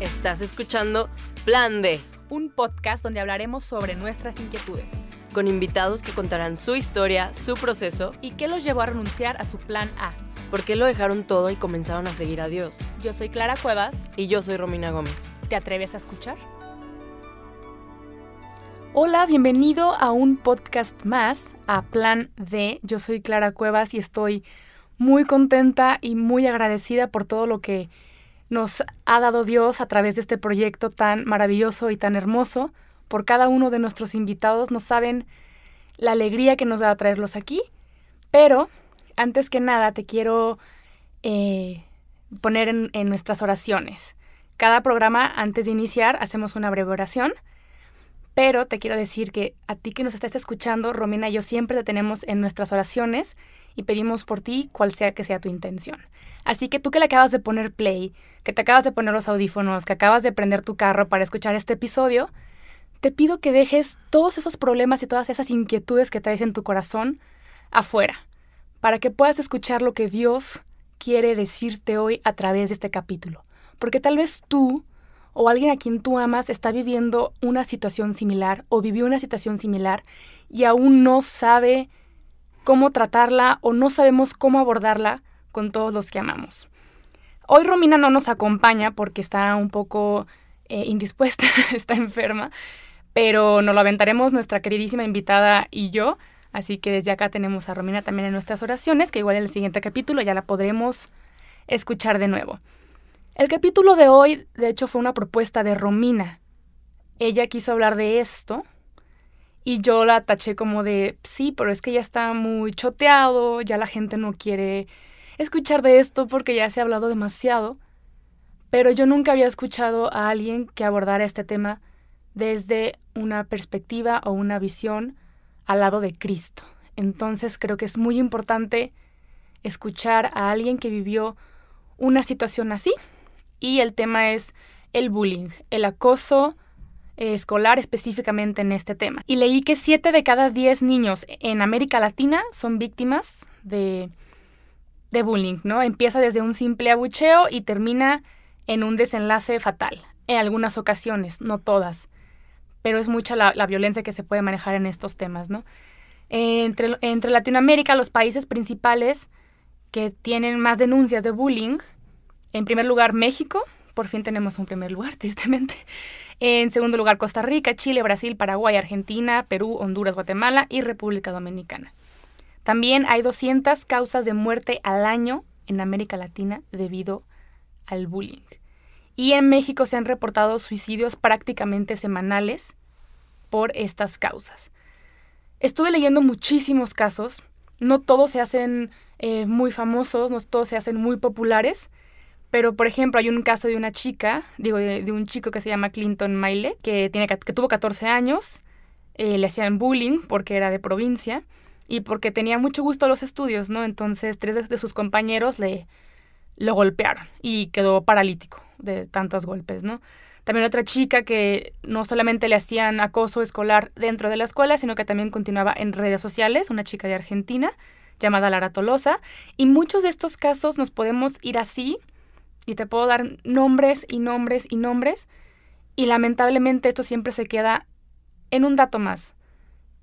Estás escuchando Plan D, un podcast donde hablaremos sobre nuestras inquietudes con invitados que contarán su historia, su proceso y qué los llevó a renunciar a su plan A. por qué lo dejaron todo y comenzaron a seguir a Dios. Yo soy Clara Cuevas. Y yo soy Romina Gómez. ¿Te atreves a escuchar? Hola, bienvenido a un podcast más, a Plan D. Yo soy Clara Cuevas y estoy muy contenta y muy agradecida por todo lo que nos ha dado Dios a través de este proyecto tan maravilloso y tan hermoso. Por cada uno de nuestros invitados nos saben la alegría que nos da traerlos aquí. Pero, antes que nada, te quiero eh, poner en, en nuestras oraciones. Cada programa, antes de iniciar, hacemos una breve oración. Pero te quiero decir que a ti que nos estás escuchando, Romina y yo siempre te tenemos en nuestras oraciones y pedimos por ti cual sea que sea tu intención. Así que tú que le acabas de poner play, que te acabas de poner los audífonos, que acabas de prender tu carro para escuchar este episodio, te pido que dejes todos esos problemas y todas esas inquietudes que traes en tu corazón afuera, para que puedas escuchar lo que Dios quiere decirte hoy a través de este capítulo. Porque tal vez tú o alguien a quien tú amas está viviendo una situación similar o vivió una situación similar y aún no sabe cómo tratarla o no sabemos cómo abordarla con todos los que amamos. Hoy Romina no nos acompaña porque está un poco eh, indispuesta, está enferma, pero nos lo aventaremos nuestra queridísima invitada y yo. Así que desde acá tenemos a Romina también en nuestras oraciones, que igual en el siguiente capítulo ya la podremos escuchar de nuevo. El capítulo de hoy, de hecho, fue una propuesta de Romina. Ella quiso hablar de esto y yo la taché como de, sí, pero es que ya está muy choteado, ya la gente no quiere escuchar de esto porque ya se ha hablado demasiado. Pero yo nunca había escuchado a alguien que abordara este tema desde una perspectiva o una visión al lado de Cristo. Entonces creo que es muy importante escuchar a alguien que vivió una situación así. Y el tema es el bullying, el acoso eh, escolar específicamente en este tema. Y leí que 7 de cada 10 niños en América Latina son víctimas de, de bullying, ¿no? Empieza desde un simple abucheo y termina en un desenlace fatal. En algunas ocasiones, no todas. Pero es mucha la, la violencia que se puede manejar en estos temas, ¿no? Entre, entre Latinoamérica, los países principales que tienen más denuncias de bullying, en primer lugar México, por fin tenemos un primer lugar, tristemente. En segundo lugar, Costa Rica, Chile, Brasil, Paraguay, Argentina, Perú, Honduras, Guatemala y República Dominicana. También hay 200 causas de muerte al año en América Latina debido al bullying. Y en México se han reportado suicidios prácticamente semanales por estas causas. Estuve leyendo muchísimos casos, no todos se hacen eh, muy famosos, no todos se hacen muy populares, pero, por ejemplo, hay un caso de una chica, digo, de, un chico que se llama Clinton Maile, que, tiene, que tuvo 14 años, eh, le hacían bullying porque era de provincia y porque tenía mucho gusto los estudios, ¿no? Entonces, tres de, de sus compañeros le lo golpearon y quedó paralítico de tantos golpes, ¿no? También otra chica que no solamente le hacían acoso escolar dentro de la escuela, sino que también continuaba en redes sociales, una chica de Argentina llamada Lara Tolosa. Y muchos de estos casos nos podemos ir así y te puedo dar nombres y nombres y nombres y lamentablemente esto siempre se queda en un dato más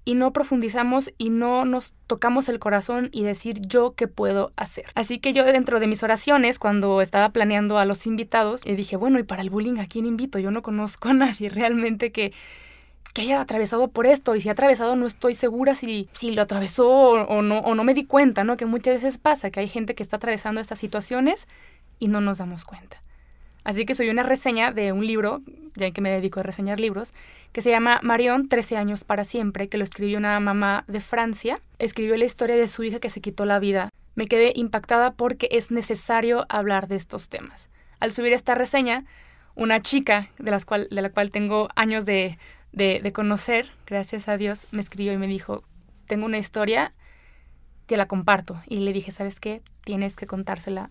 y no profundizamos y no nos tocamos el corazón y decir yo qué puedo hacer. Así que yo dentro de mis oraciones, cuando estaba planeando a los invitados, dije, bueno, ¿y para el bullying a quién invito? Yo no conozco a nadie realmente que, que haya atravesado por esto y si ha atravesado no estoy segura si, si lo atravesó o, o, no, o no me di cuenta, ¿no? Que muchas veces pasa que hay gente que está atravesando estas situaciones y no nos damos cuenta. Así que soy una reseña de un libro, ya que me dedico a reseñar libros, que se llama Marion, 13 años para siempre, que lo escribió una mamá de Francia. Escribió la historia de su hija que se quitó la vida. Me quedé impactada porque es necesario hablar de estos temas. Al subir esta reseña, una chica de, las cual, de la cual tengo años de, de, de conocer, gracias a Dios, me escribió y me dijo, tengo una historia, te la comparto. Y le dije, ¿sabes qué? Tienes que contársela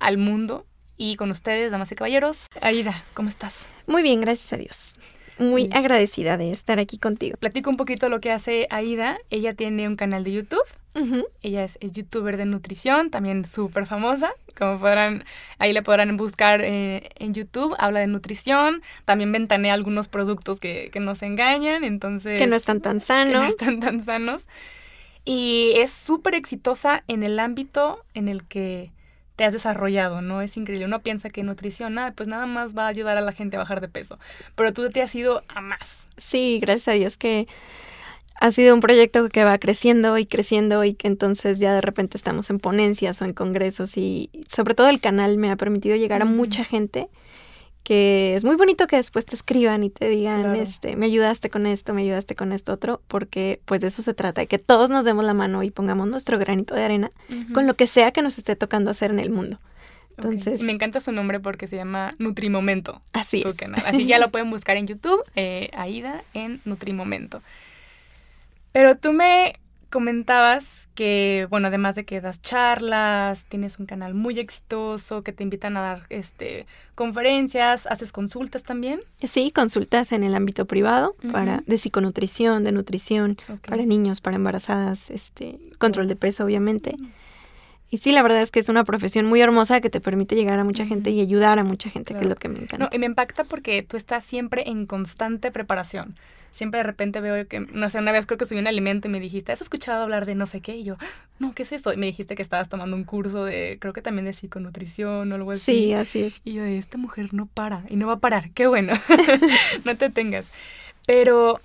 al mundo y con ustedes, damas y caballeros. Aida, ¿cómo estás? Muy bien, gracias a Dios. muy agradecida de estar aquí contigo. Platico un poquito lo que hace Aida. Ella tiene un canal de YouTube. Ella es, youtuber de nutrición, también súper famosa. Como podrán, ahí le podrán buscar eh, en YouTube. Habla de nutrición. También ventanea algunos productos que, que nos engañan. Entonces. Que no están tan sanos. Que no están tan sanos. Y es súper exitosa en el ámbito en el que te has desarrollado, ¿no? Es increíble. Uno piensa que nutrición, ah, pues nada más va a ayudar a la gente a bajar de peso. Pero tú te has ido a más. Sí, gracias a Dios que ha sido un proyecto que va creciendo y creciendo y que entonces ya de repente estamos en ponencias o en congresos y sobre todo el canal me ha permitido llegar a mucha gente que es muy bonito que después te escriban y te digan, este, me ayudaste con esto, me ayudaste con esto otro, porque pues de eso se trata, de que todos nos demos la mano y pongamos nuestro granito de arena con lo que sea que nos esté tocando hacer en el mundo. Entonces, me encanta su nombre porque se llama Nutrimomento. Así es. Así ya lo pueden buscar en YouTube, eh, Aida en Nutrimomento. Pero tú me comentabas que, bueno, además de que das charlas, tienes un canal muy exitoso, que te invitan a dar este conferencias, haces consultas también. Sí, consultas en el ámbito privado para de psiconutrición, de nutrición, para niños, para embarazadas, este, control de peso, obviamente. Y sí, la verdad es que es una profesión muy hermosa que te permite llegar a mucha gente y ayudar a mucha gente, que es lo que me encanta. No, y me impacta porque tú estás siempre en constante preparación siempre de repente veo que, no sé, una vez creo que subí un alimento y me dijiste, ¿has escuchado hablar de no sé qué? Y yo, no, ¿qué es eso? Y me dijiste que estabas tomando un curso de, creo que también de psiconutrición o algo así. Sí, así es. Y yo, esta mujer no para y no va a parar, qué bueno, no te tengas. Pero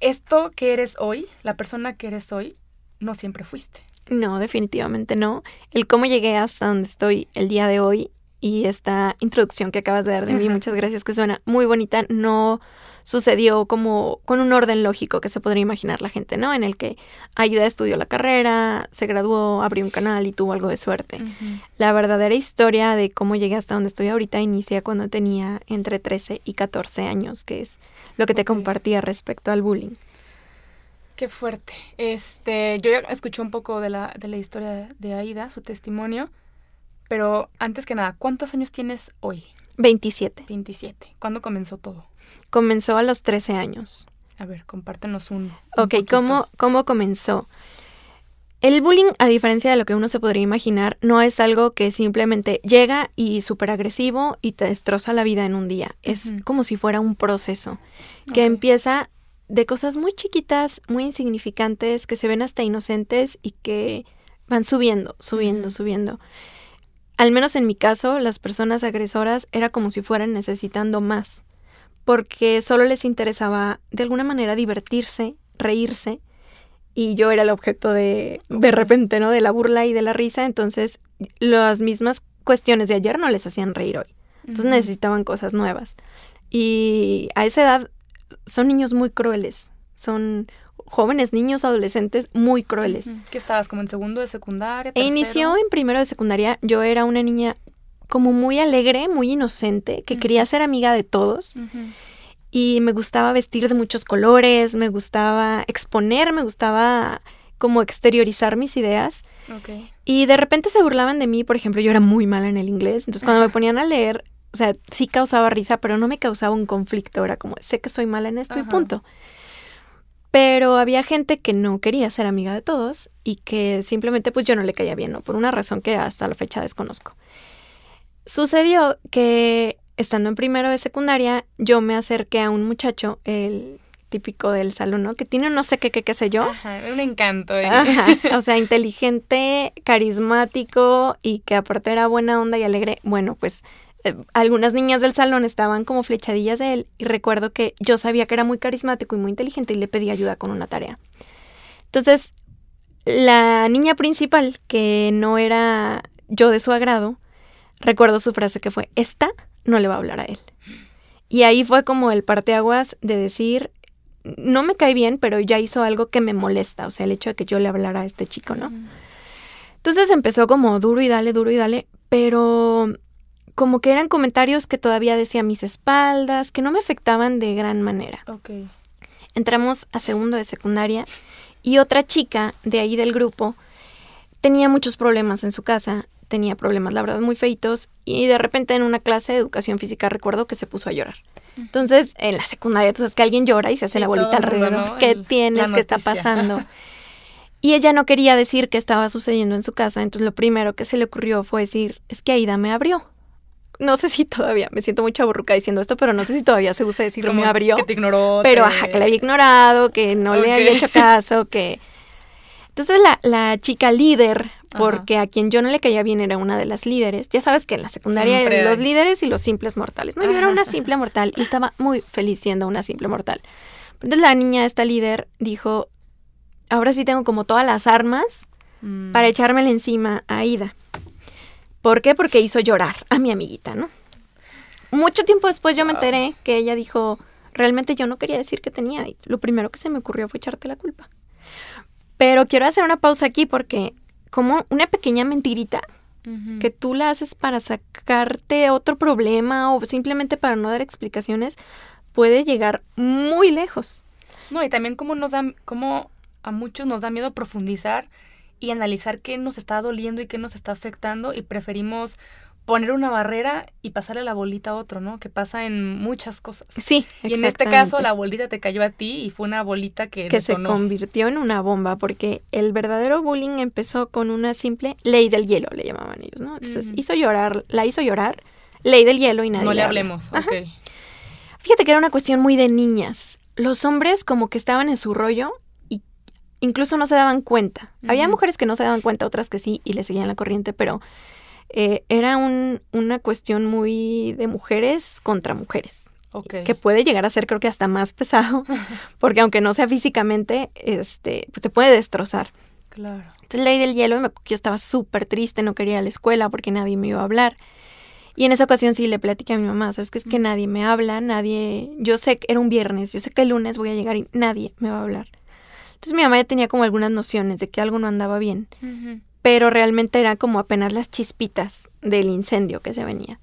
esto que eres hoy, la persona que eres hoy, no siempre fuiste. No, definitivamente no. El cómo llegué hasta donde estoy el día de hoy y esta introducción que acabas de dar de mí, muchas gracias, que suena muy bonita, no sucedió como con un orden lógico que se podría imaginar la gente, ¿no? En el que Ayuda estudió la carrera, se graduó, abrió un canal y tuvo algo de suerte. La verdadera historia de cómo llegué hasta donde estoy ahorita inicia cuando tenía entre 13 y 14 años, que es lo que te compartía respecto al bullying. Qué fuerte. Este, yo ya escuché un poco de la, de la historia de Aida, su testimonio, pero antes que nada, ¿cuántos años tienes hoy? 27. 27. ¿Cuándo comenzó todo? Comenzó a los 13 años. A ver, compártenos un. ok, ¿cómo, ¿cómo comenzó? El bullying, a diferencia de lo que uno se podría imaginar, no es algo que simplemente llega y súper agresivo y te destroza la vida en un día. Es como si fuera un proceso que empieza de cosas muy chiquitas, muy insignificantes, que se ven hasta inocentes y que van subiendo, subiendo, subiendo. Al menos en mi caso, las personas agresoras era como si fueran necesitando más porque solo les interesaba de alguna manera divertirse, reírse, y yo era el objeto de, de repente, ¿no? De la burla y de la risa, entonces las mismas cuestiones de ayer no les hacían reír hoy. Entonces necesitaban cosas nuevas. Y a esa edad son niños muy crueles, son jóvenes, niños, adolescentes muy crueles. ¿Qué estabas como en segundo de secundaria? E inició en primero de secundaria. Yo era una niña como muy alegre, muy inocente, que quería ser amiga de todos. Y me gustaba vestir de muchos colores, me gustaba exponer, me gustaba como exteriorizar mis ideas. Y de repente se burlaban de mí, por ejemplo, yo era muy mala en el inglés, entonces cuando me ponían a leer, o sea, sí causaba risa, pero no me causaba un conflicto, era como, sé que soy mala en esto y punto. Pero había gente que no quería ser amiga de todos y que simplemente pues yo no le caía bien, ¿no? Por una razón que hasta la fecha desconozco. Sucedió que estando en primero de secundaria, yo me acerqué a un muchacho, el típico del salón, ¿no? Que tiene un no sé qué, qué, qué sé yo. Ajá, un encanto. ¿eh? o sea, inteligente, carismático y que aparte era buena onda y alegre. Bueno, pues eh, algunas niñas del salón estaban como flechadillas de él y recuerdo que yo sabía que era muy carismático y muy inteligente y le pedí ayuda con una tarea. Entonces, la niña principal, que no era yo de su agrado, recuerdo su frase que fue, esta no le va a hablar a él. Y ahí fue como el parteaguas de decir, no me cae bien, pero ya hizo algo que me molesta, o sea, el hecho de que yo le hablara a este chico, ¿no? Entonces empezó como duro y dale, duro y dale, pero como que eran comentarios que todavía decía a mis espaldas, que no me afectaban de gran manera. Entramos a segundo de secundaria y otra chica de ahí del grupo tenía muchos problemas en su casa tenía problemas, la verdad, muy feitos. Y de repente en una clase de educación física recuerdo que se puso a llorar. Entonces, en la secundaria, tú sabes que alguien llora y se hace la bolita alrededor. ¿Qué tienes? ¿Qué está pasando? y ella no quería decir qué estaba sucediendo en su casa. Entonces, lo primero que se le ocurrió fue decir, es que Aida me abrió. No sé si todavía, me siento mucha burruca diciendo esto, pero no sé si todavía se usa decir me abrió. Que te ignoró. Pero, ajá, que la había ignorado, que no le había hecho caso, que... Entonces la, la chica líder porque a quien yo no le caía bien era una de las líderes. Ya sabes que en la secundaria eran los líderes y los simples mortales. No, yo era una simple mortal y estaba muy feliz siendo una simple mortal. Entonces la niña, esta líder, dijo, ahora sí tengo como todas las armas mm. para echármela encima a Ida. ¿Por qué? Porque hizo llorar a mi amiguita, ¿no? Mucho tiempo después yo me enteré que ella dijo, realmente yo no quería decir que tenía. Y lo primero que se me ocurrió fue echarte la culpa. Pero quiero hacer una pausa aquí porque como una pequeña mentirita que tú la haces para sacarte otro problema o simplemente para no dar explicaciones, puede llegar muy lejos. No, y también como nos da, como a muchos nos da miedo profundizar y analizar qué nos está doliendo y qué nos está afectando y preferimos poner una barrera y pasarle la bolita a otro, ¿no? Que pasa en muchas cosas. Sí. Y en este caso la bolita te cayó a ti y fue una bolita que... Que se convirtió en una bomba porque el verdadero bullying empezó con una simple ley del hielo, le llamaban ellos, ¿no? Entonces hizo llorar, la hizo llorar, ley del hielo y nadie... No le, hablemos, ok. Fíjate que era una cuestión muy de niñas. Los hombres como que estaban en su rollo y incluso no se daban cuenta. Había mujeres que no se daban cuenta, otras que sí y le seguían la corriente, pero eh, era un, una cuestión muy de mujeres contra mujeres. Que puede llegar a ser creo que hasta más pesado, porque aunque no sea físicamente, este, pues te puede destrozar. Claro. Entonces ley del hielo, yo estaba súper triste, no quería ir a la escuela porque nadie me iba a hablar. Y en esa ocasión sí le platiqué a mi mamá, sabes que es que nadie me habla, nadie, yo sé que era un viernes, yo sé que el lunes voy a llegar y nadie me va a hablar. Entonces mi mamá ya tenía como algunas nociones de que algo no andaba bien pero realmente era como apenas las chispitas del incendio que se venía.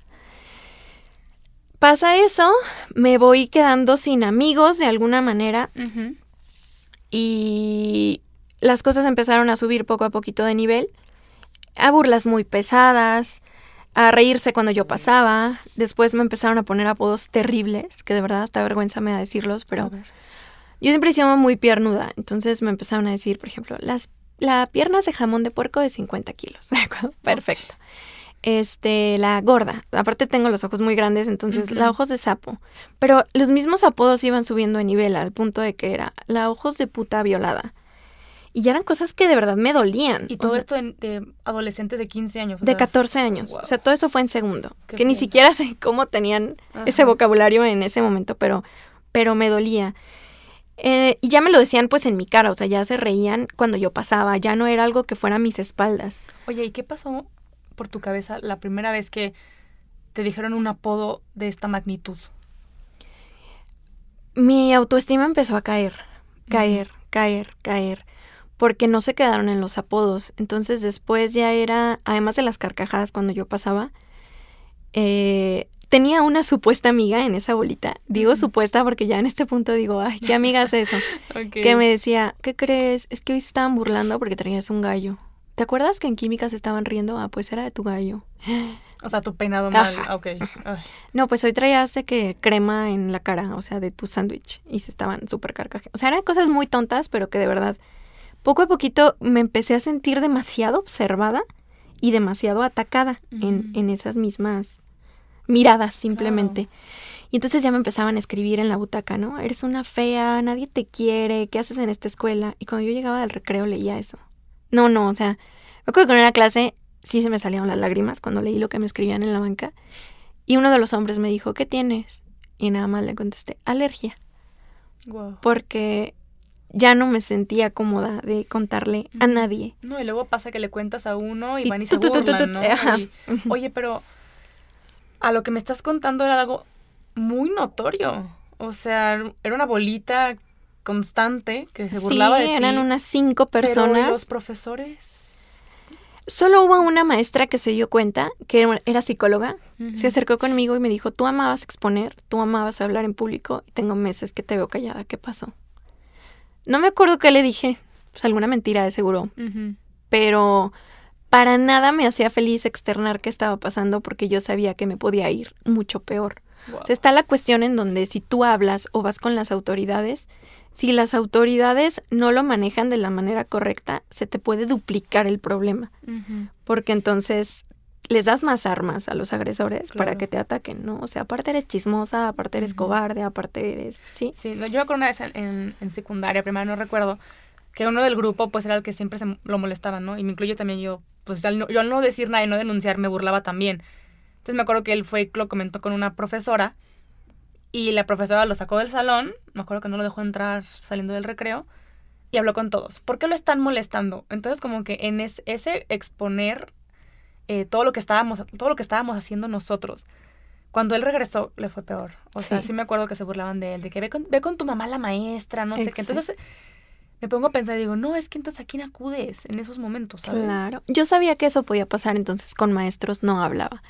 Pasa eso, me voy quedando sin amigos de alguna manera y las cosas empezaron a subir poco a poquito de nivel, a burlas muy pesadas, a reírse cuando yo pasaba, después me empezaron a poner apodos terribles, que de verdad hasta vergüenza me da decirlos, pero yo siempre he sido muy piernuda, entonces me empezaron a decir, por ejemplo, las la piernas de jamón de puerco de 50 kilos. Perfecto. Este, la gorda. Aparte tengo los ojos muy grandes, entonces la ojos de sapo. Pero los mismos apodos iban subiendo de nivel al punto de que era la ojos de puta violada. Y ya eran cosas que de verdad me dolían. Y todo esto de, adolescentes de 15 años. de 14 años. O sea, todo eso fue en segundo. que ni siquiera sé cómo tenían ese vocabulario en ese momento, pero, pero me dolía. Eh, y ya me lo decían pues en mi cara, o sea, ya se reían cuando yo pasaba, ya no era algo que fuera a mis espaldas. Oye, ¿y qué pasó por tu cabeza la primera vez que te dijeron un apodo de esta magnitud? Mi autoestima empezó a caer, caer, caer, caer, porque no se quedaron en los apodos. Entonces después ya era, además de las carcajadas cuando yo pasaba, eh, tenía una supuesta amiga en esa bolita. Digo supuesta porque ya en este punto digo, ay, ¿qué amiga es eso? Que me decía, ¿qué crees? Es que hoy se estaban burlando porque traías un gallo. ¿Te acuerdas que en química se estaban riendo? Ah, pues era de tu gallo. O sea, tu peinado mal. Ok. No, pues hoy traías de que crema en la cara, o sea, de tu sándwich. Y se estaban súper carcajeando. O sea, eran cosas muy tontas, pero que de verdad, poco a poquito me empecé a sentir demasiado observada y demasiado atacada en, en esas mismas miradas simplemente. Y entonces ya me empezaban a escribir en la butaca, ¿no? Eres una fea, nadie te quiere, ¿qué haces en esta escuela? Y cuando yo llegaba del recreo leía eso. No, no, o sea, me acuerdo que en una clase sí se me salieron las lágrimas cuando leí lo que me escribían en la banca. Y uno de los hombres me dijo, ¿qué tienes? Y nada más le contesté, alergia. Porque ya no me sentía cómoda de contarle a nadie. No, y luego pasa que le cuentas a uno y, van y se burlan, ¿no? oye, pero a lo que me estás contando era algo muy notorio. O sea, era una bolita constante que se burlaba de ti. eran unas cinco personas. Pero los profesores? Solo hubo una maestra que se dio cuenta, que era psicóloga, se acercó conmigo y me dijo, tú amabas exponer, tú amabas hablar en público y tengo meses que te veo callada, ¿qué pasó? No me acuerdo qué le dije, pues alguna mentira de seguro, pero para nada me hacía feliz externar qué estaba pasando porque yo sabía que me podía ir mucho peor. O sea, está la cuestión en donde si tú hablas o vas con las autoridades, si las autoridades no lo manejan de la manera correcta, se te puede duplicar el problema. Porque entonces les das más armas a los agresores para que te ataquen, ¿no? O sea, aparte eres chismosa, aparte eres cobarde, aparte eres... Sí, sí yo me acuerdo una vez en, en, secundaria, primero no recuerdo, que uno del grupo pues era el que siempre se lo molestaba, ¿no? Y me incluyo también yo, pues yo al no decir nada y no denunciar me burlaba también. Entonces me acuerdo que él fue y lo comentó con una profesora y la profesora lo sacó del salón, me acuerdo que no lo dejó entrar saliendo del recreo y habló con todos. ¿Por qué lo están molestando? Entonces como que en ese exponer eh, todo lo que estábamos, todo lo que estábamos haciendo nosotros. Cuando él regresó, le fue peor. O sea, sí, me acuerdo que se burlaban de él, de que ve con, ve con tu mamá la maestra, no sé qué. Entonces me pongo a pensar y digo, no, es que entonces a quién acudes en esos momentos, ¿sabes? Claro. Yo sabía que eso podía pasar, entonces con maestros no hablaba.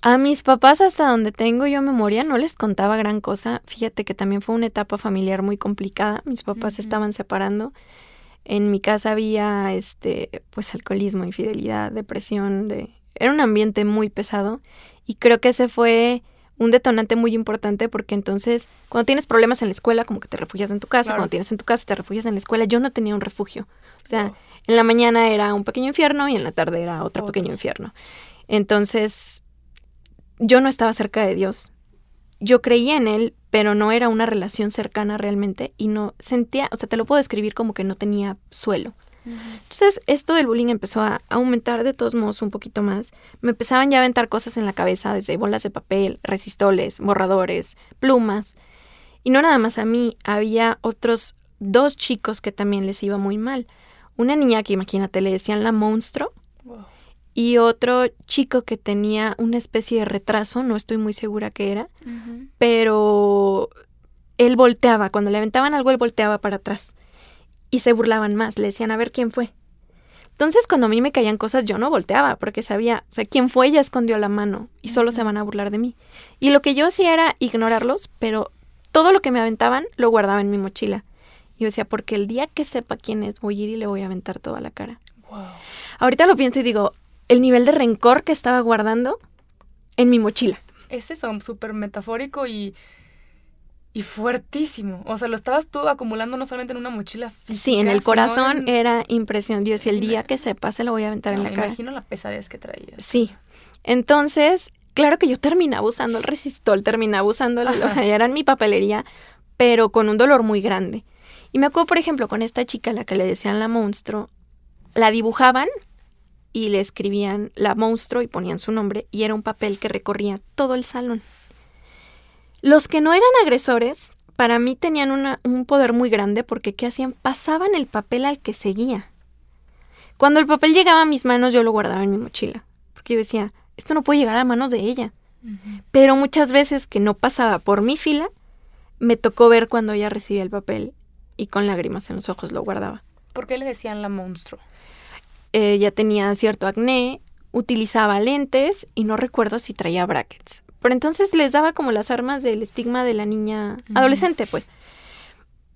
A mis papás, hasta donde tengo yo memoria, no les contaba gran cosa. Fíjate que también fue una etapa familiar muy complicada. Mis papás se estaban separando en mi casa había este pues alcoholismo, infidelidad, depresión, de era un ambiente muy pesado y creo que ese fue un detonante muy importante porque entonces cuando tienes problemas en la escuela como que te refugias en tu casa, cuando tienes en tu casa te refugias en la escuela, yo no tenía un refugio. O sea, en la mañana era un pequeño infierno y en la tarde era otro, otro. pequeño infierno. Entonces, yo no estaba cerca de Dios. Yo creía en él, pero no era una relación cercana realmente y no sentía, o sea, te lo puedo describir como que no tenía suelo. Entonces, esto del bullying empezó a aumentar de todos modos un poquito más. Me empezaban ya a aventar cosas en la cabeza, desde bolas de papel, resistoles, borradores, plumas. Y no nada más a mí, había otros dos chicos que también les iba muy mal. Una niña que imagínate le decían la monstruo y otro chico que tenía una especie de retraso, no estoy muy segura qué era, pero él volteaba, cuando le aventaban algo, él volteaba para atrás y se burlaban más, le decían a ver quién fue. Entonces, cuando a mí me caían cosas, yo no volteaba, porque sabía, o sea, quién fue, ella escondió la mano y solo se van a burlar de mí. Y lo que yo hacía era ignorarlos, pero todo lo que me aventaban lo guardaba en mi mochila. Y yo decía, porque el día que sepa quién es, voy a ir y le voy a aventar toda la cara. Ahorita lo pienso y digo, el nivel de rencor que estaba guardando en mi mochila. Es eso, súper metafórico y, y fuertísimo. O sea, lo estabas tú acumulando no solamente en una mochila física. Sí, en el corazón era impresión. Dios, si el día que se pase lo voy a aventar en la cara. Me imagino la pesadez que traías. Sí. Entonces, claro que yo terminaba usando el resistol, terminaba usando, o sea, ya era en mi papelería, pero con un dolor muy grande. Y me acuerdo, por ejemplo, con esta chica a la que le decían la monstruo, la dibujaban y le escribían la monstruo y ponían su nombre y era un papel que recorría todo el salón. Los que no eran agresores, para mí tenían un poder muy grande porque ¿qué hacían? Pasaban el papel al que seguía. Cuando el papel llegaba a mis manos yo lo guardaba en mi mochila, porque yo decía, esto no puede llegar a manos de ella. Pero muchas veces que no pasaba por mi fila, me tocó ver cuando ella recibía el papel y con lágrimas en los ojos lo guardaba. ¿Por qué le decían la monstruo? ella tenía cierto acné, utilizaba lentes y no recuerdo si traía brackets. Pero entonces les daba como las armas del estigma de la niña adolescente, pues.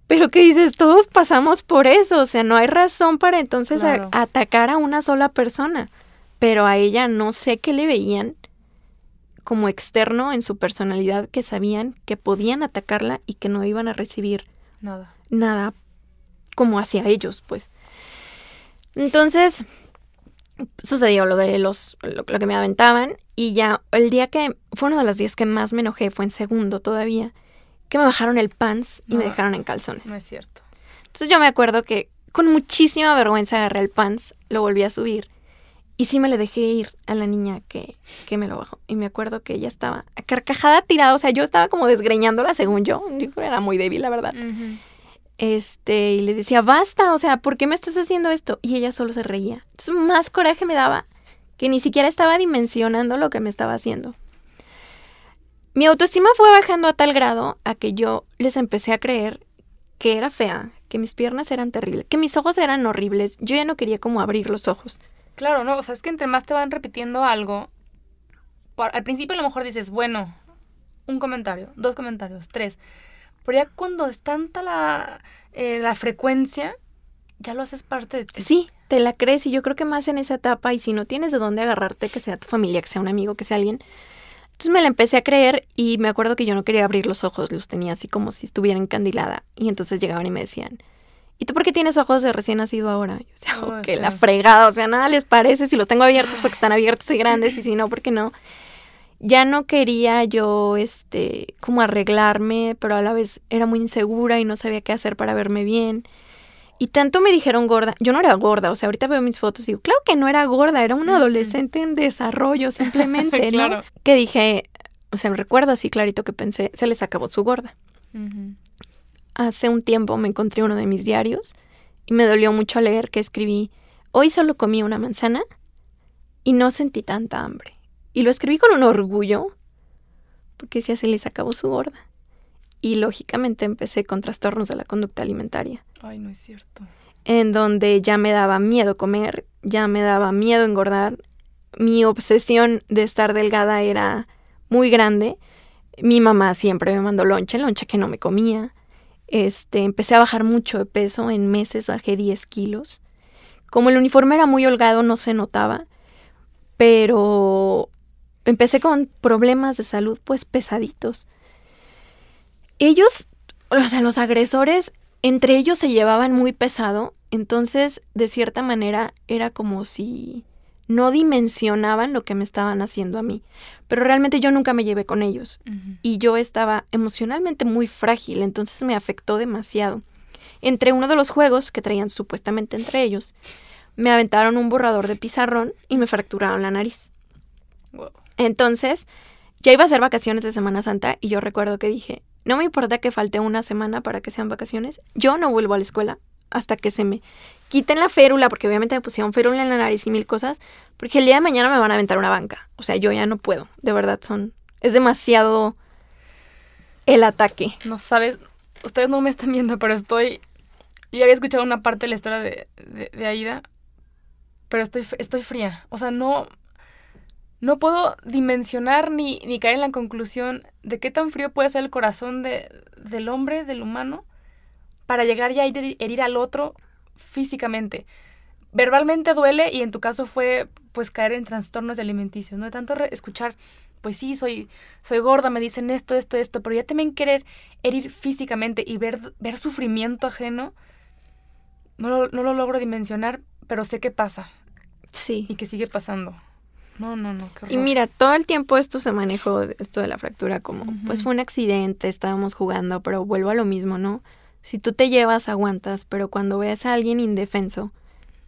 Pero ¿qué dices? Todos pasamos por eso, o sea, no hay razón para entonces atacar a una sola persona. Pero a ella no sé qué le veían como externo en su personalidad que sabían que podían atacarla y que no iban a recibir nada. Nada como hacia ellos, pues. Entonces, sucedió lo de los lo, que me aventaban y ya el día que fue uno de los días que más me enojé fue en segundo todavía que me bajaron el pants y me dejaron en calzones. No es cierto. Entonces yo me acuerdo que con muchísima vergüenza agarré el pants, lo volví a subir y sí me le dejé ir a la niña que, que me lo bajó. Y me acuerdo que ella estaba a carcajada tirada, o sea, yo estaba como desgreñándola según yo, era muy débil, la verdad este, y le decía, basta, o sea, ¿por qué me estás haciendo esto? Y ella solo se reía. Entonces, más coraje me daba que ni siquiera estaba dimensionando lo que me estaba haciendo. Mi autoestima fue bajando a tal grado a que yo les empecé a creer que era fea, que mis piernas eran terribles, que mis ojos eran horribles. Yo ya no quería como abrir los ojos. Claro, no, o sea, es que entre más te van repitiendo algo, al principio a lo mejor dices, bueno, un comentario, dos comentarios, tres. Pero ya cuando es tanta la, eh, la frecuencia, ya lo haces parte de ti. Sí, te la crees y yo creo que más en esa etapa y si no tienes de dónde agarrarte, que sea tu familia, que sea un amigo, que sea alguien. Entonces me la empecé a creer y me acuerdo que yo no quería abrir los ojos, los tenía así como si estuviera encandilada y entonces llegaban y me decían, ¿y tú por qué tienes ojos de recién nacido ahora? Yo decía, oh, que la fregada, o sea, nada les parece si los tengo abiertos porque están abiertos y grandes y si no, porque no. Ya no quería yo, este, como arreglarme, pero a la vez era muy insegura y no sabía qué hacer para verme bien. Y tanto me dijeron gorda, yo no era gorda, o sea, ahorita veo mis fotos y digo, claro que no era gorda, era una adolescente en desarrollo simplemente, ¿no? Que dije, o sea, me recuerdo así clarito que pensé, se les acabó su gorda. Hace un tiempo me encontré uno de mis diarios y me dolió mucho leer que escribí, hoy solo comí una manzana y no sentí tanta hambre. Y lo escribí con un orgullo, porque decía, se les acabó su gorda. Y lógicamente empecé con trastornos de la conducta alimentaria. Ay, no es cierto. En donde ya me daba miedo comer, ya me daba miedo engordar. Mi obsesión de estar delgada era muy grande. Mi mamá siempre me mandó lonche, lonche que no me comía. Este, empecé a bajar mucho de peso, en meses bajé 10 kilos. Como el uniforme era muy holgado, no se notaba, pero empecé con problemas de salud pues pesaditos. Ellos, o sea, los agresores entre ellos se llevaban muy pesado, entonces de cierta manera era como si no dimensionaban lo que me estaban haciendo a mí. Pero realmente yo nunca me llevé con ellos y yo estaba emocionalmente muy frágil, entonces me afectó demasiado. Entre uno de los juegos que traían supuestamente entre ellos, me aventaron un borrador de pizarrón y me fracturaron la nariz. Entonces, ya iba a ser vacaciones de Semana Santa y yo recuerdo que dije, no me importa que falte una semana para que sean vacaciones. Yo no vuelvo a la escuela hasta que se me quiten la férula, porque obviamente me pusieron férula en la nariz y mil cosas, porque el día de mañana me van a aventar una banca. O sea, yo ya no puedo. De verdad, son. Es demasiado el ataque. No sabes. Ustedes no me están viendo, pero estoy. Ya había escuchado una parte de la historia de, de, de Aida, pero estoy, estoy fría. O sea, no no puedo dimensionar ni, ni, caer en la conclusión de qué tan frío puede ser el corazón de, del hombre, del humano, para llegar ya a herir, al otro físicamente. Verbalmente duele y en tu caso fue pues caer en trastornos alimenticios, ¿no? De tanto escuchar, pues sí, soy, soy gorda, me dicen esto, esto, esto, pero ya también querer herir físicamente y ver, ver sufrimiento ajeno, no lo, no lo logro dimensionar, pero sé que pasa. Sí. Y que sigue pasando. No, no, no. y mira, todo el tiempo esto se manejó, esto de la fractura, como, pues fue un accidente, estábamos jugando, pero vuelvo a lo mismo, ¿no? Si tú te llevas, aguantas, pero cuando ves a alguien indefenso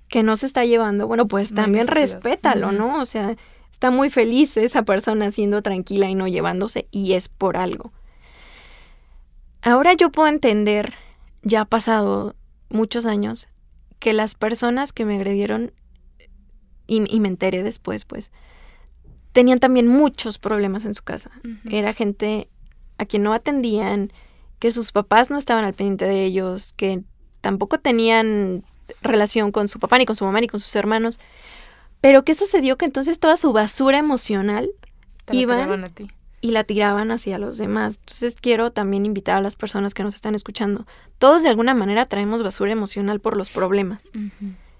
que no se está llevando, bueno, pues también respétalo, ¿no? O sea, está muy feliz esa persona siendo tranquila y no llevándose, y es por algo. Ahora yo puedo entender, ya ha pasado muchos años, que las personas que me agredieron y, me enteré después, pues, tenían también muchos problemas en su casa. Era gente a quien no atendían, que sus papás no estaban al pendiente de ellos, que tampoco tenían relación con su papá, ni con su mamá, ni con sus hermanos. Pero ¿qué sucedió? Que entonces toda su basura emocional iban y la tiraban hacia los demás. Entonces quiero también invitar a las personas que nos están escuchando. Todos de alguna manera traemos basura emocional por los problemas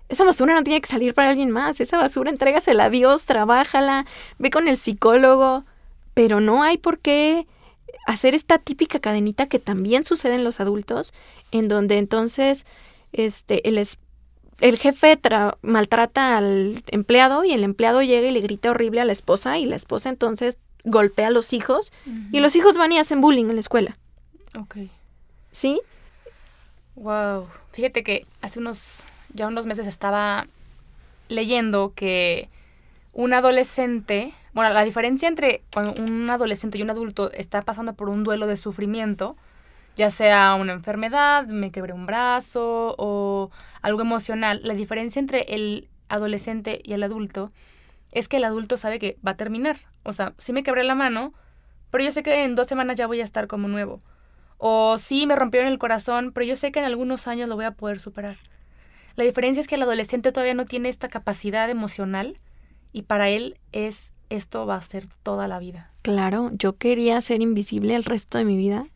esa basura no tiene que salir para alguien más, esa basura entrégasela a Dios, trabájala, ve con el psicólogo, pero no hay por qué hacer esta típica cadenita que también sucede en los adultos, en donde entonces este, el, el jefe maltrata al empleado y el empleado llega y le grita horrible a la esposa y la esposa entonces golpea a los hijos y los hijos van y hacen bullying en la escuela. Ok. ¿Sí? Wow. Fíjate que hace unos ya unos meses estaba leyendo que un adolescente, bueno, la diferencia entre cuando un adolescente y un adulto está pasando por un duelo de sufrimiento, ya sea una enfermedad, me quebré un brazo o algo emocional, la diferencia entre el adolescente y el adulto es que el adulto sabe que va a terminar. O sea, sí me quebré la mano, pero yo sé que en dos semanas ya voy a estar como nuevo. O sí me rompieron el corazón, pero yo sé que en algunos años lo voy a poder superar. La diferencia es que el adolescente todavía no tiene esta capacidad emocional y para él es esto va a ser toda la vida. Claro, yo quería ser invisible el resto de mi vida.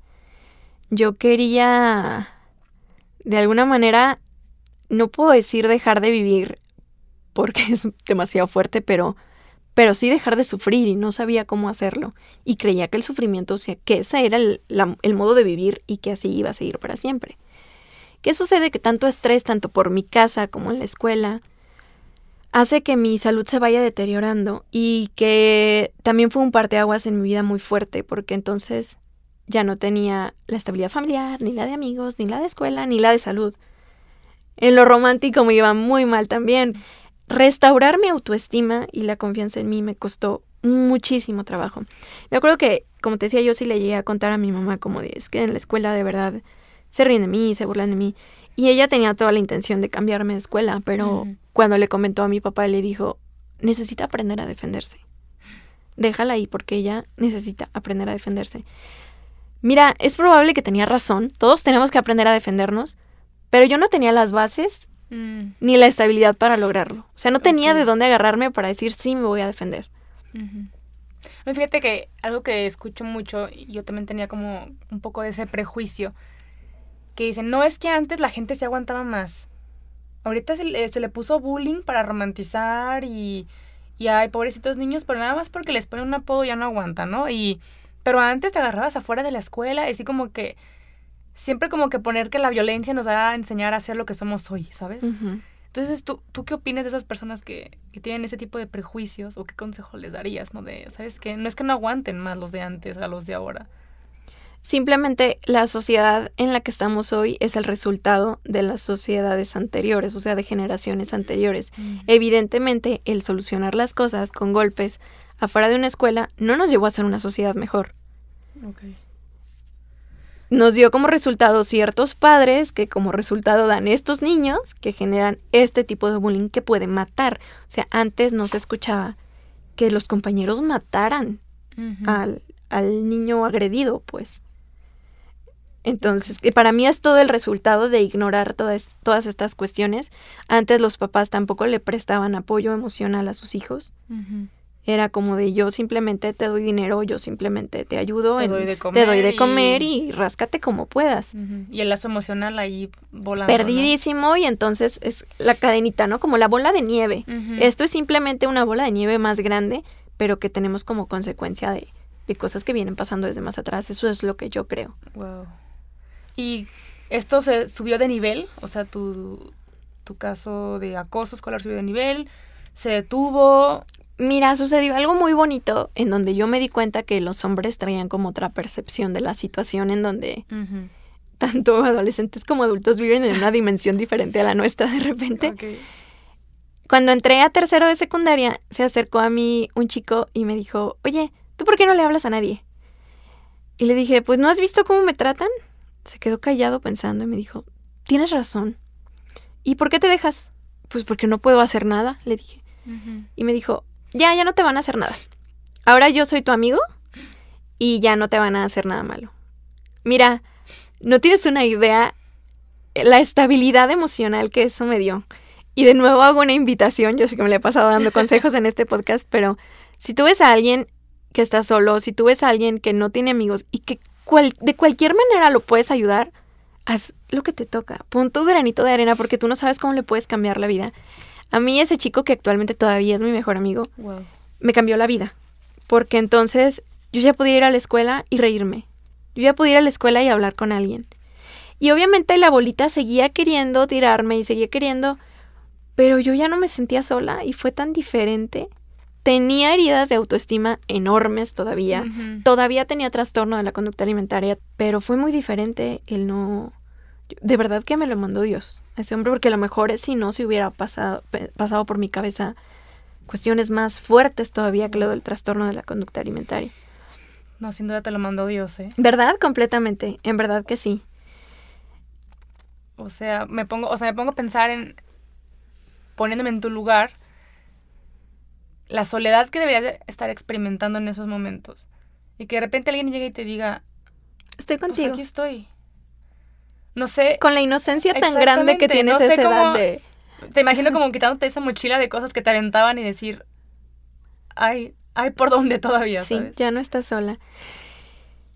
Yo quería de alguna manera no puedo decir dejar de vivir porque es demasiado fuerte, pero, pero sí dejar de sufrir y no sabía cómo hacerlo. Y creía que el sufrimiento, o sea, que ese era el, el modo de vivir y que así iba a seguir para siempre. ¿Qué sucede? Que tanto estrés, tanto por mi casa como en la escuela, hace que mi salud se vaya deteriorando y que también fue un parteaguas en mi vida muy fuerte, porque entonces ya no tenía la estabilidad familiar, ni la de amigos, ni la de escuela, ni la de salud. En lo romántico me iba muy mal también. Restaurar mi autoestima y la confianza en mí me costó muchísimo trabajo. Me acuerdo que, como te decía, yo sí le llegué a contar a mi mamá como es que en la escuela de verdad se ríen de mí, se burlan de mí. Y ella tenía toda la intención de cambiarme de escuela, pero cuando le comentó a mi papá, le dijo, necesita aprender a defenderse. Déjala ahí porque ella necesita aprender a defenderse. Mira, es probable que tenía razón, todos tenemos que aprender a defendernos, pero yo no tenía las bases mm. ni la estabilidad para lograrlo. O sea, no tenía de dónde agarrarme para decir sí me voy a defender. fíjate que algo que escucho mucho, yo también tenía como un poco de ese prejuicio, que dicen, no es que antes la gente se aguantaba más. Ahorita se le, se le puso bullying para romantizar y, y hay pobrecitos niños, pero nada más porque les ponen un apodo ya no aguantan, ¿no? Y, pero antes te agarrabas afuera de la escuela, así como que, siempre como que poner que la violencia nos va a enseñar a ser lo que somos hoy, ¿sabes? Entonces, ¿tú, ¿tú qué opinas de esas personas que, que, tienen ese tipo de prejuicios o qué consejo les darías, ¿no? De, ¿sabes? Que no es que no aguanten más los de antes a los de ahora, Simplemente la sociedad en la que estamos hoy es el resultado de las sociedades anteriores, o sea, de generaciones anteriores. Mm. Evidentemente, el solucionar las cosas con golpes afuera de una escuela no nos llevó a ser una sociedad mejor. Nos dio como resultado ciertos padres que como resultado dan estos niños que generan este tipo de bullying que puede matar. O sea, antes no se escuchaba que los compañeros mataran al, al niño agredido, pues. Entonces, para mí es todo el resultado de ignorar todas, todas estas cuestiones. Antes los papás tampoco le prestaban apoyo emocional a sus hijos. Era como de yo simplemente te doy dinero, yo simplemente te ayudo, te, doy, de comer te doy de comer y, ráscate como puedas. Y el lazo emocional ahí volando. Perdidísimo y entonces es la cadenita, ¿no? Como la bola de nieve. Esto es simplemente una bola de nieve más grande, pero que tenemos como consecuencia de, de cosas que vienen pasando desde más atrás. Eso es lo que yo creo. Wow. ¿Y esto se subió de nivel? O sea, tu, tu caso de acoso escolar subió de nivel, se detuvo. Mira, sucedió algo muy bonito en donde yo me di cuenta que los hombres traían como otra percepción de la situación en donde tanto adolescentes como adultos viven en una dimensión diferente a la nuestra de repente. Cuando entré a tercero de secundaria, se acercó a mí un chico y me dijo, oye, ¿tú por qué no le hablas a nadie? Y le dije, pues ¿no has visto cómo me tratan? Se quedó callado pensando y me dijo, tienes razón. ¿Y por qué te dejas? Pues porque no puedo hacer nada, le dije. Y me dijo, ya, ya no te van a hacer nada. Ahora yo soy tu amigo y ya no te van a hacer nada malo. Mira, no tienes una idea la estabilidad emocional que eso me dio. Y de nuevo hago una invitación, yo sé que me le he pasado dando consejos en este podcast, pero si tú ves a alguien que está solo, si tú ves a alguien que no tiene amigos y que de cualquier manera lo puedes ayudar, haz lo que te toca. Pon tu granito de arena porque tú no sabes cómo le puedes cambiar la vida. A mí ese chico que actualmente todavía es mi mejor amigo, me cambió la vida. Porque entonces yo ya podía ir a la escuela y reírme. Yo ya podía ir a la escuela y hablar con alguien. Y obviamente la bolita seguía queriendo tirarme y seguía queriendo, pero yo ya no me sentía sola y fue tan diferente tenía heridas de autoestima enormes todavía. Todavía tenía trastorno de la conducta alimentaria, pero fue muy diferente el no... De verdad que me lo mandó Dios a ese hombre, porque a lo mejor si no se hubiera pasado, pasado por mi cabeza cuestiones más fuertes todavía que lo del trastorno de la conducta alimentaria. No, sin duda te lo mandó Dios, ¿eh? ¿Verdad? Completamente. En verdad que sí. O sea, me pongo, o sea, me pongo a pensar en poniéndome en tu lugar la soledad que deberías estar experimentando en esos momentos. Y que de repente alguien llegue y te diga, estoy pues contigo. aquí estoy. No sé. Con la inocencia tan grande que tienes esa edad de... Te imagino como quitándote esa mochila de cosas que te aventaban y decir, ay, ay, por dónde todavía. Sí, ya no estás sola.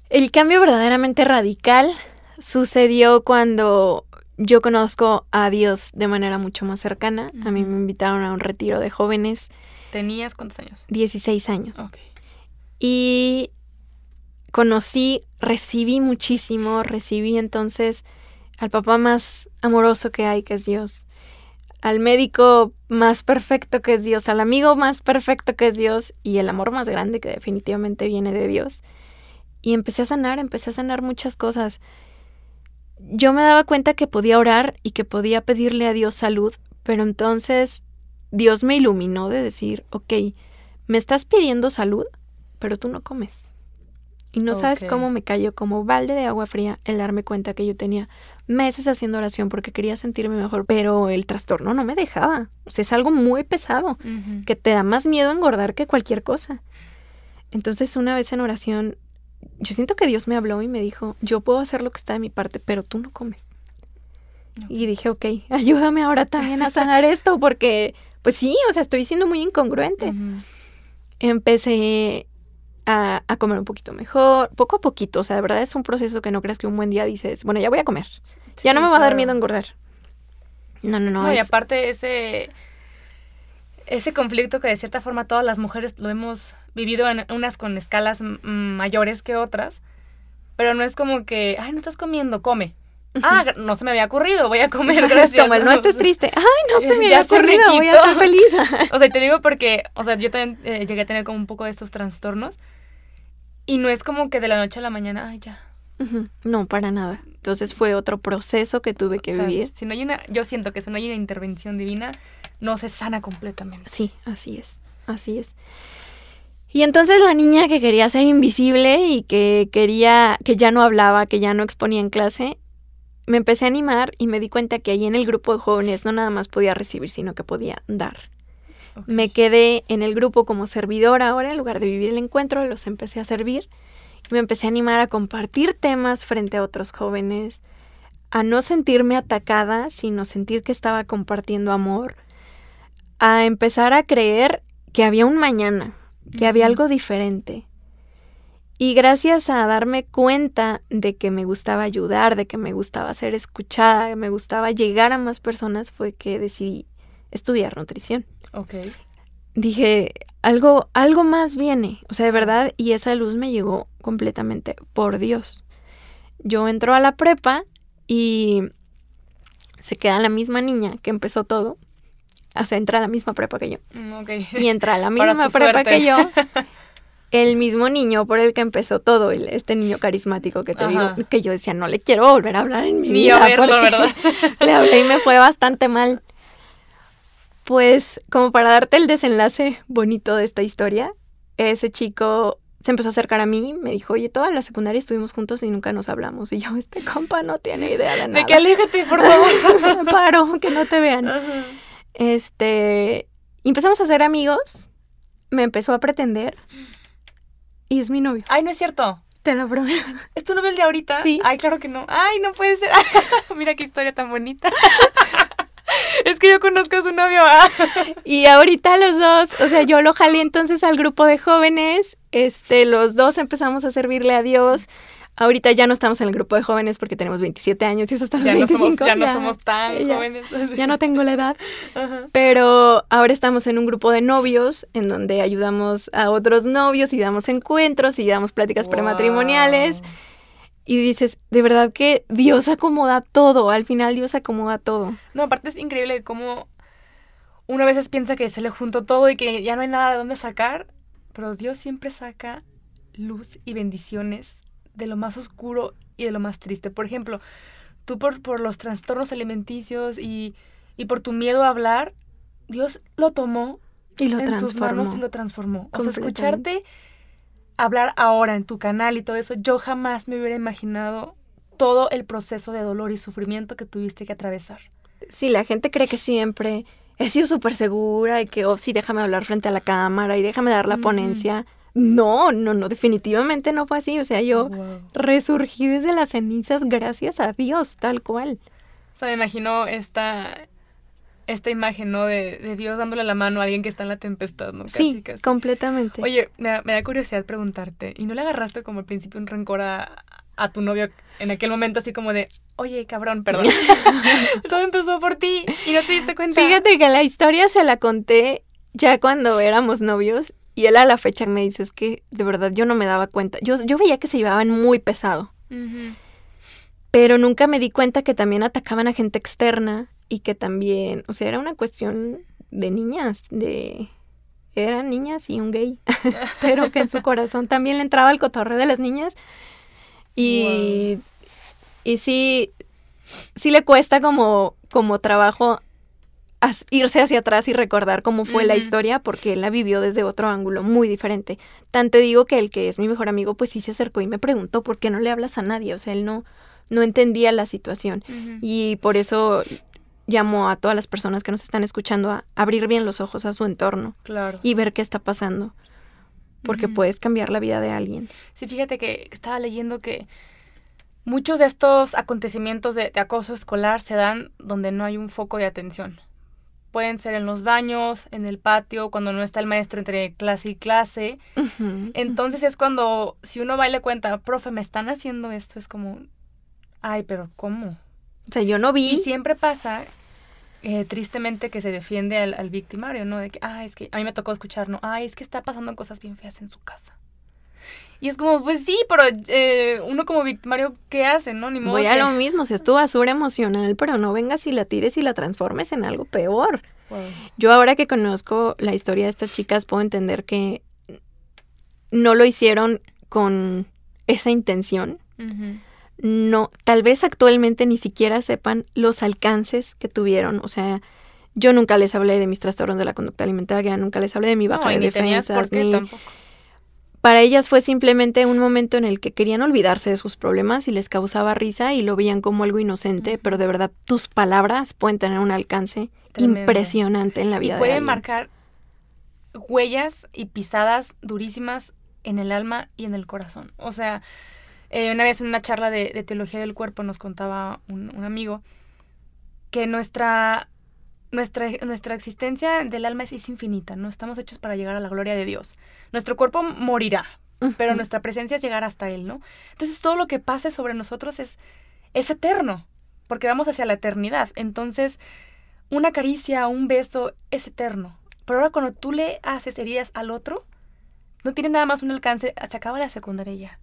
El cambio verdaderamente radical sucedió cuando yo conozco a Dios de manera mucho más cercana. A mí me invitaron a un retiro de jóvenes. ¿Tenías cuántos años? 16 años. Y conocí, recibí muchísimo, recibí entonces al papá más amoroso que hay, que es Dios, al médico más perfecto que es Dios, al amigo más perfecto que es Dios y el amor más grande que definitivamente viene de Dios. Y empecé a sanar, empecé a sanar muchas cosas. Yo me daba cuenta que podía orar y que podía pedirle a Dios salud, pero entonces Dios me iluminó de decir, ok, me estás pidiendo salud, pero tú no comes. Y no sabes cómo me cayó como balde de agua fría el darme cuenta que yo tenía meses haciendo oración porque quería sentirme mejor, pero el trastorno no me dejaba. O sea, es algo muy pesado, que te da más miedo engordar que cualquier cosa. Entonces, una vez en oración, yo siento que Dios me habló y me dijo, yo puedo hacer lo que está de mi parte, pero tú no comes. Y dije, ok, ayúdame ahora también a sanar esto, porque, pues sí, o sea, estoy siendo muy incongruente. Empecé a, comer un poquito mejor, poco a poquito. O sea, de verdad es un proceso que no creas que un buen día dices, bueno, ya voy a comer. ya no me va a dar miedo engordar. No, no, no. no Y aparte ese, ese conflicto que de cierta forma todas las mujeres lo hemos vivido en unas con escalas mayores que otras, pero no es como que, ay, no estás comiendo, come. Ah, no se me había ocurrido, voy a comer, gracias. Como el no estés triste. Ay, no se me había ocurrido, voy a estar feliz. o sea, te digo porque, o sea, yo también eh, llegué a tener como un poco de estos trastornos y no es como que de la noche a la mañana, ay, ya. No, para nada. Entonces fue otro proceso que tuve que vivir. Si no hay una, yo siento que si no hay una intervención divina, no se sana completamente. Sí, así es, así es. Y entonces la niña que quería ser invisible y que quería, que ya no hablaba, que ya no exponía en clase, me empecé a animar y me di cuenta que ahí en el grupo de jóvenes no nada más podía recibir, sino que podía dar. Me quedé en el grupo como servidora ahora, en lugar de vivir el encuentro, los empecé a servir. Y me empecé a animar a compartir temas frente a otros jóvenes, a no sentirme atacada, sino sentir que estaba compartiendo amor, a empezar a creer que había un mañana, que había algo diferente, y gracias a darme cuenta de que me gustaba ayudar, de que me gustaba ser escuchada, que me gustaba llegar a más personas, fue que decidí estudiar nutrición. Ok. Dije, algo, algo más viene, o sea, de verdad, y esa luz me llegó completamente por Dios. Yo entro a la prepa y se queda la misma niña que empezó todo. O sea, entra a la misma prepa que yo. Mm, y entra a la misma prepa que yo. el mismo niño por el que empezó todo, este niño carismático que te digo, que yo decía, no le quiero volver a hablar en mi vida. ¿verdad? le hablé y me fue bastante mal. Pues como para darte el desenlace bonito de esta historia, ese chico se empezó a acercar a mí, me dijo, oye, toda la secundaria estuvimos juntos y nunca nos hablamos. Y yo, este compa no tiene idea de nada. De que aléjate, por favor. Paro, que no te vean. Este, empezamos a ser amigos, me empezó a pretender y es mi novio. Ay, no es cierto. Te lo prometo. ¿Es tu novio el de ahorita? Sí. Ay, claro que no. Ay, no puede ser. Mira qué historia tan bonita. es que yo conozco a su novio. y ahorita los dos, o sea, yo lo jalé entonces al grupo de jóvenes. Este, los dos empezamos a servirle a Dios. Ahorita ya no estamos en el grupo de jóvenes porque tenemos 27 años y eso hasta los ya 25. No somos, ya, no somos tan jóvenes. Ya no tengo la edad. Pero ahora estamos en un grupo de novios en donde ayudamos a otros novios y damos encuentros y damos pláticas prematrimoniales. Y dices, de verdad que Dios acomoda todo. Al final Dios acomoda todo. No, aparte es increíble cómo uno a veces piensa que se le juntó todo y que ya no hay nada de dónde sacar. Pero Dios siempre saca luz y bendiciones de lo más oscuro y de lo más triste. Por ejemplo, tú por, por los trastornos alimenticios y, y, por tu miedo a hablar, Dios lo tomó y lo en transformó. sus manos y lo transformó. O sea, escucharte hablar ahora en tu canal y todo eso, yo jamás me hubiera imaginado todo el proceso de dolor y sufrimiento que tuviste que atravesar. Sí, la gente cree que siempre he sido súper segura y que, oh, sí, déjame hablar frente a la cámara y déjame dar la ponencia. No, no, no, definitivamente no fue así. O sea, yo resurgí desde las cenizas gracias a Dios, tal cual. O sea, me imagino esta, esta imagen, ¿no? De, Dios dándole la mano a alguien que está en la tempestad, ¿no? sí, completamente. Oye, me da, curiosidad preguntarte, ¿y no le agarraste como al principio un rencor a, a tu novio en aquel momento así como de, oye, cabrón, perdón. Todo empezó por ti y no te diste cuenta. Fíjate que la historia se la conté ya cuando éramos novios y él a la fecha me dice, es que de verdad yo no me daba cuenta. Yo, yo veía que se llevaban muy pesado. Pero nunca me di cuenta que también atacaban a gente externa y que también, o sea, era una cuestión de niñas, de... Eran niñas y un gay, pero que en su corazón también le entraba el cotorreo de las niñas. Y, y sí, sí le cuesta como, como trabajo irse hacia atrás y recordar cómo fue la historia porque él la vivió desde otro ángulo muy diferente. Tan te digo que el que es mi mejor amigo pues sí se acercó y me preguntó por qué no le hablas a nadie, o sea, él no no entendía la situación. Y por eso llamo a todas las personas que nos están escuchando a abrir bien los ojos a su entorno claro. y ver qué está pasando porque puedes cambiar la vida de alguien. Sí, fíjate que estaba leyendo que muchos de estos acontecimientos de acoso escolar se dan donde no hay un foco de atención pueden ser en los baños, en el patio, cuando no está el maestro entre clase y clase. Entonces es cuando, si uno va y le cuenta, profe, me están haciendo esto, es como, ay, pero ¿cómo? O sea, yo no vi. Y siempre pasa, eh, tristemente, que se defiende al, al, victimario, ¿no? De que, ay, es que a mí me tocó escuchar, ¿no? Ay, es que está pasando cosas bien feas en su casa. Y es como, pues sí, pero eh, uno como victimario, ¿qué hace, no? Ni modo Voy a lo mismo, si es tu basura emocional, pero no vengas y la tires y la transformes en algo peor. Yo ahora que conozco la historia de estas chicas puedo entender que no lo hicieron con esa intención. No, tal vez actualmente ni siquiera sepan los alcances que tuvieron. O sea, yo nunca les hablé de mis trastornos de la conducta alimentaria, nunca les hablé de mi baja de defensas, ni, tampoco para ellas fue simplemente un momento en el que querían olvidarse de sus problemas y les causaba risa y lo veían como algo inocente, pero de verdad tus palabras pueden tener un alcance impresionante en la vida. Y pueden marcar huellas y pisadas durísimas en el alma y en el corazón. O sea, eh, una vez en una charla de, teología del cuerpo nos contaba un amigo que nuestra nuestra, nuestra existencia del alma es, infinita, ¿no? Estamos hechos para llegar a la gloria de Dios. Nuestro cuerpo morirá, pero nuestra presencia es llegar hasta Él, ¿no? Entonces todo lo que pase sobre nosotros es, es eterno, porque vamos hacia la eternidad. Entonces, una caricia, un beso es eterno. Pero ahora cuando tú le haces heridas al otro, no tiene nada más un alcance, se acaba la secundaria ya.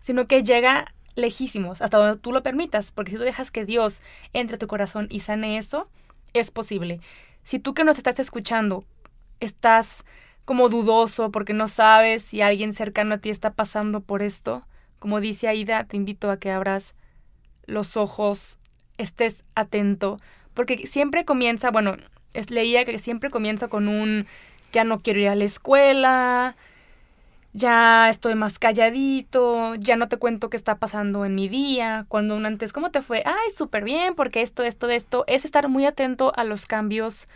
Sino que llega lejísimos, hasta donde tú lo permitas, porque si tú dejas que Dios entre a tu corazón y sane eso, es posible. Si tú que nos estás escuchando estás como dudoso porque no sabes si alguien cercano a ti está pasando por esto, como dice Aida, te invito a que abras los ojos, estés atento, porque siempre comienza, bueno, es, leía que siempre comienza con un ya no quiero ir a la escuela, ya estoy más calladito, ya no te cuento qué está pasando en mi día, cuando un antes, ¿cómo te fue? Ay, súper bien, porque esto, esto, esto, es estar muy atento a los cambios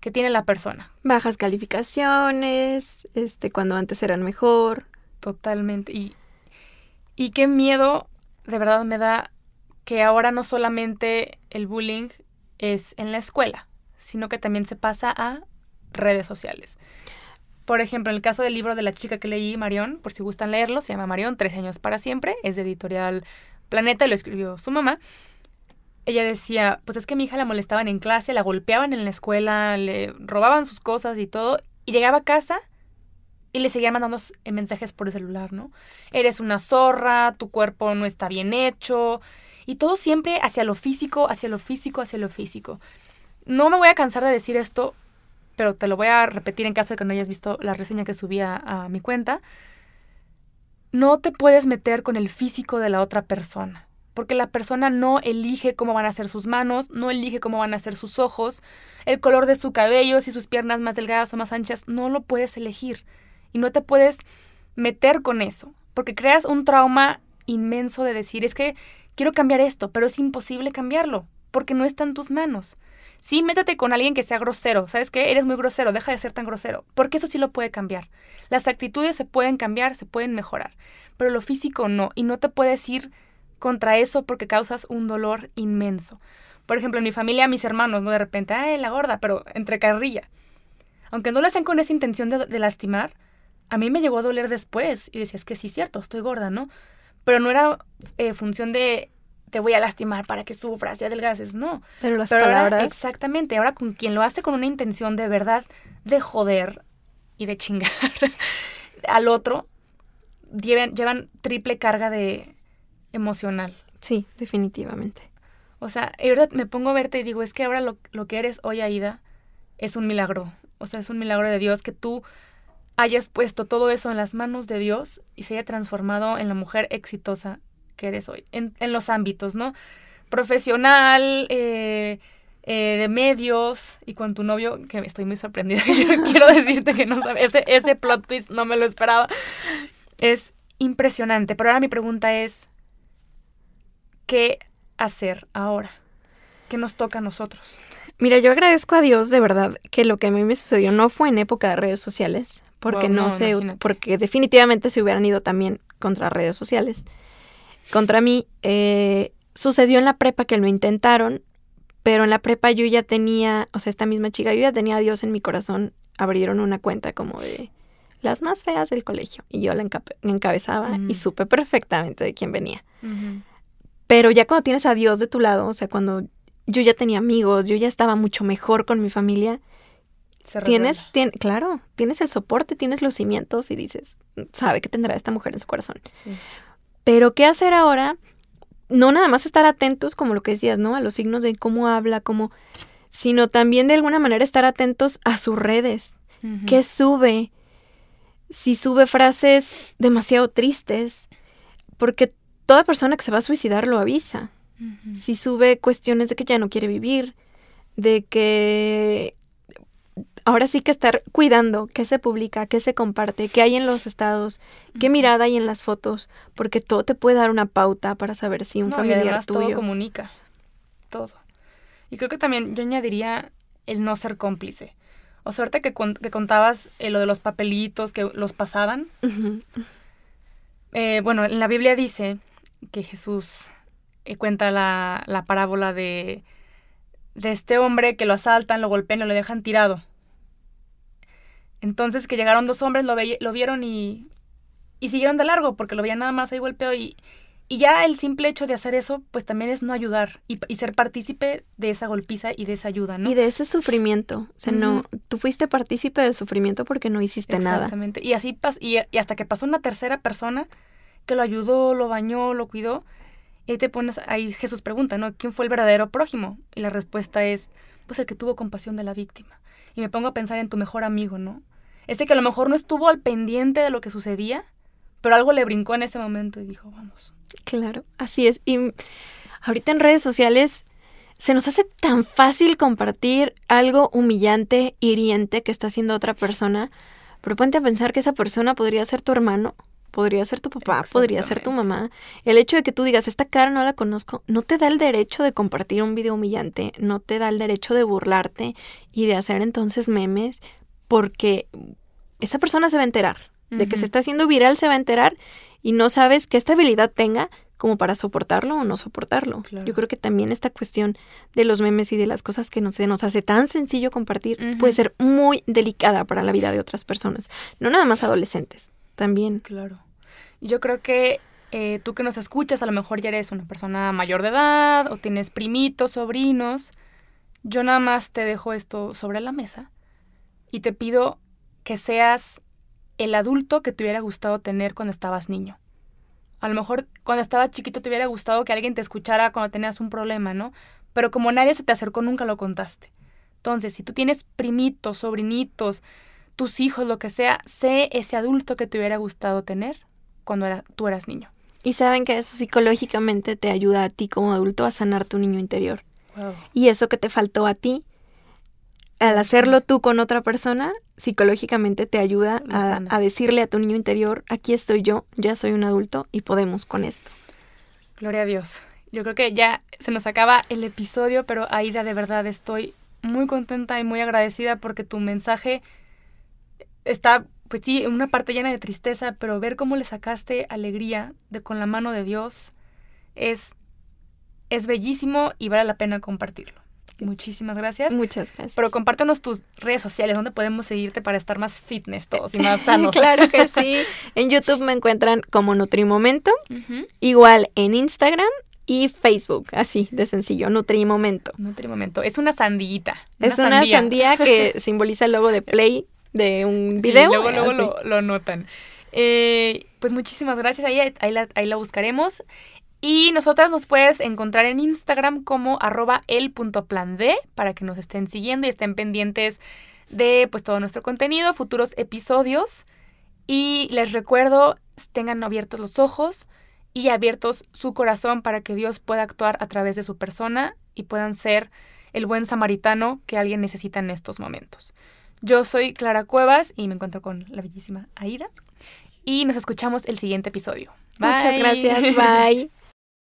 que tiene la persona. Bajas calificaciones, este, cuando antes eran mejor. Totalmente. Y, y qué miedo, de verdad me da que ahora no solamente el bullying es en la escuela, sino que también se pasa a redes sociales. Por ejemplo, en el caso del libro de la chica que leí, Marión, por si gustan leerlo, se llama Marión, Tres años para siempre, es de editorial Planeta y lo escribió su mamá. Ella decía, pues es que mi hija la molestaban en clase, la golpeaban en la escuela, le robaban sus cosas y todo, y llegaba a casa y le seguían mandando mensajes por el celular, ¿no? Eres una zorra, tu cuerpo no está bien hecho, y todo siempre hacia lo físico, hacia lo físico, hacia lo físico. No me voy a cansar de decir esto pero te lo voy a repetir en caso de que no hayas visto la reseña que subí a, mi cuenta. No te puedes meter con el físico de la otra persona, porque la persona no elige cómo van a ser sus manos, no elige cómo van a ser sus ojos, el color de su cabello, si sus piernas más delgadas o más anchas, no lo puedes elegir. Y no te puedes meter con eso, porque creas un trauma inmenso de decir, es que quiero cambiar esto, pero es imposible cambiarlo, porque no está en tus manos. Sí, métete con alguien que sea grosero. ¿Sabes qué? Eres muy grosero, deja de ser tan grosero. Porque eso sí lo puede cambiar. Las actitudes se pueden cambiar, se pueden mejorar. Pero lo físico no. Y no te puedes ir contra eso porque causas un dolor inmenso. Por ejemplo, en mi familia, mis hermanos, ¿no? De repente, ay, la gorda, pero entre carrilla. Aunque no lo hacen con esa intención de, lastimar, a mí me llegó a doler después. Y decías que sí, cierto, estoy gorda, ¿no? pero no era eh, función de te voy a lastimar para que sufras y adelgaces, no. Pero las Pero ahora, palabras. exactamente, ahora con quien lo hace con una intención de verdad de joder y de chingar al otro, llevan, llevan triple carga de emocional. Sí, definitivamente. O sea, ahora me pongo a verte y digo, es que ahora lo, lo que eres hoy, Aida, es un milagro. O sea, es un milagro de Dios que tú hayas puesto todo eso en las manos de Dios y se haya transformado en la mujer exitosa que eres hoy, en, en los ámbitos, ¿no? Profesional, eh, eh, de medios y con tu novio, que estoy muy sorprendida, quiero, decirte que no sabes, ese, ese plot twist no me lo esperaba. Es impresionante, pero ahora mi pregunta es, ¿qué hacer ahora? ¿Qué nos toca a nosotros? Mira, yo agradezco a Dios de verdad que lo que a mí me sucedió no fue en época de redes sociales, porque Wow, no, no, imagínate. porque definitivamente se hubieran ido también contra redes sociales. Contra mí, eh, sucedió en la prepa que lo intentaron, pero en la prepa yo ya tenía, o sea, esta misma chica, yo ya tenía a Dios en mi corazón, abrieron una cuenta como de las más feas del colegio, y yo la encabezaba Mm. y supe perfectamente de quién venía. Pero ya cuando tienes a Dios de tu lado, o sea, cuando yo ya tenía amigos, yo ya estaba mucho mejor con mi familia, Se tienes, tien- claro, tienes el soporte, tienes los cimientos y dices, sabe que tendrá esta mujer en su corazón. Sí. Pero ¿qué hacer ahora? No nada más estar atentos, como lo que decías, ¿no? A los signos de cómo habla, cómo, sino también de alguna manera estar atentos a sus redes. ¿Qué sube? Si sube frases demasiado tristes, porque toda persona que se va a suicidar lo avisa si sube cuestiones de que ya no quiere vivir, de que ahora sí que estar cuidando qué se publica, qué se comparte, qué hay en los estados, qué mirada hay en las fotos, porque todo te puede dar una pauta para saber si un No, y familiar además todo comunica. Todo. Y creo que también yo añadiría el no ser cómplice. O sea, ahorita que, que contabas eh, lo de los papelitos que los pasaban, eh, bueno, en la Biblia dice que Jesús eh, cuenta la, la parábola de, de este hombre que lo asaltan, lo golpean y lo dejan tirado. Entonces que llegaron dos hombres, lo, lo vieron y, y siguieron de largo porque lo veían nada más ahí golpeado y, y ya el simple hecho de hacer eso, pues también es no ayudar y, y ser partícipe de esa golpiza y de esa ayuda, ¿no? Y de ese sufrimiento, o sea, no, tú fuiste partícipe del sufrimiento porque no hiciste nada. Exactamente. Y así pas y, y hasta que pasó una tercera persona que lo ayudó, lo bañó, lo cuidó. Y ahí te pones, ahí Jesús pregunta, ¿no? ¿Quién fue el verdadero prójimo? Y la respuesta es, pues el que tuvo compasión de la víctima. Y me pongo a pensar en tu mejor amigo, ¿no? Este que a lo mejor no estuvo al pendiente de lo que sucedía, pero algo le brincó en ese momento y dijo, vamos. Claro, así es. Y ahorita en redes sociales se nos hace tan fácil compartir algo humillante, hiriente que está haciendo otra persona, pero ponte a pensar que esa persona podría ser tu hermano, podría ser tu papá, podría ser tu mamá. El hecho de que tú digas, esta cara no la conozco, no te da el derecho de compartir un video humillante, no te da el derecho de burlarte y de hacer entonces memes, porque esa persona se va a enterar. De que se está haciendo viral se va a enterar y no sabes qué estabilidad tenga como para soportarlo o no soportarlo. Claro. Yo creo que también esta cuestión de los memes y de las cosas que no se nos hace tan sencillo compartir puede ser muy delicada para la vida de otras personas. No nada más adolescentes, también. Claro. Yo creo que eh, tú que nos escuchas, a lo mejor ya eres una persona mayor de edad o tienes primitos, sobrinos. Yo nada más te dejo esto sobre la mesa y te pido que seas el adulto que te hubiera gustado tener cuando estabas niño. A lo mejor cuando estabas chiquito te hubiera gustado que alguien te escuchara cuando tenías un problema, ¿no? Pero como nadie se te acercó, nunca lo contaste. Entonces, si tú tienes primitos, sobrinitos, tus hijos, lo que sea, sé ese adulto que te hubiera gustado tener cuando era, tú eras niño. Y saben que eso psicológicamente te ayuda a ti como adulto a sanar tu niño interior. Wow. Y eso que te faltó a ti, al hacerlo tú con otra persona, psicológicamente te ayuda a decirle a tu niño interior, aquí estoy yo, ya soy un adulto y podemos con esto. Gloria a Dios. Yo creo que ya se nos acaba el episodio, pero Aida, de verdad estoy muy contenta y muy agradecida porque tu mensaje está, pues sí, en una parte llena de tristeza, pero ver cómo le sacaste alegría de con la mano de Dios es, es bellísimo y vale la pena compartirlo. Muchísimas gracias. Muchas gracias. Pero compártenos tus redes sociales, donde podemos seguirte para estar más fitness todos y más sanos. claro que sí. En YouTube me encuentran como Nutrimomento. Igual en Instagram y Facebook, así de sencillo, Nutrimomento. Nutrimomento. Es una sandillita. es una sandía que simboliza el logo de Play de un video. luego luego lo, lo, notan. Eh, pues muchísimas gracias. Ahí, ahí, la, ahí la buscaremos. Y nosotras nos puedes encontrar en Instagram como arroba el.pland para que nos estén siguiendo y estén pendientes de pues todo nuestro contenido, futuros episodios. Y les recuerdo, tengan abiertos los ojos y abiertos su corazón para que Dios pueda actuar a través de su persona y puedan ser el buen samaritano que alguien necesita en estos momentos. Yo soy Clara Cuevas y me encuentro con la bellísima Aida. Y nos escuchamos el siguiente episodio. Muchas gracias. Bye.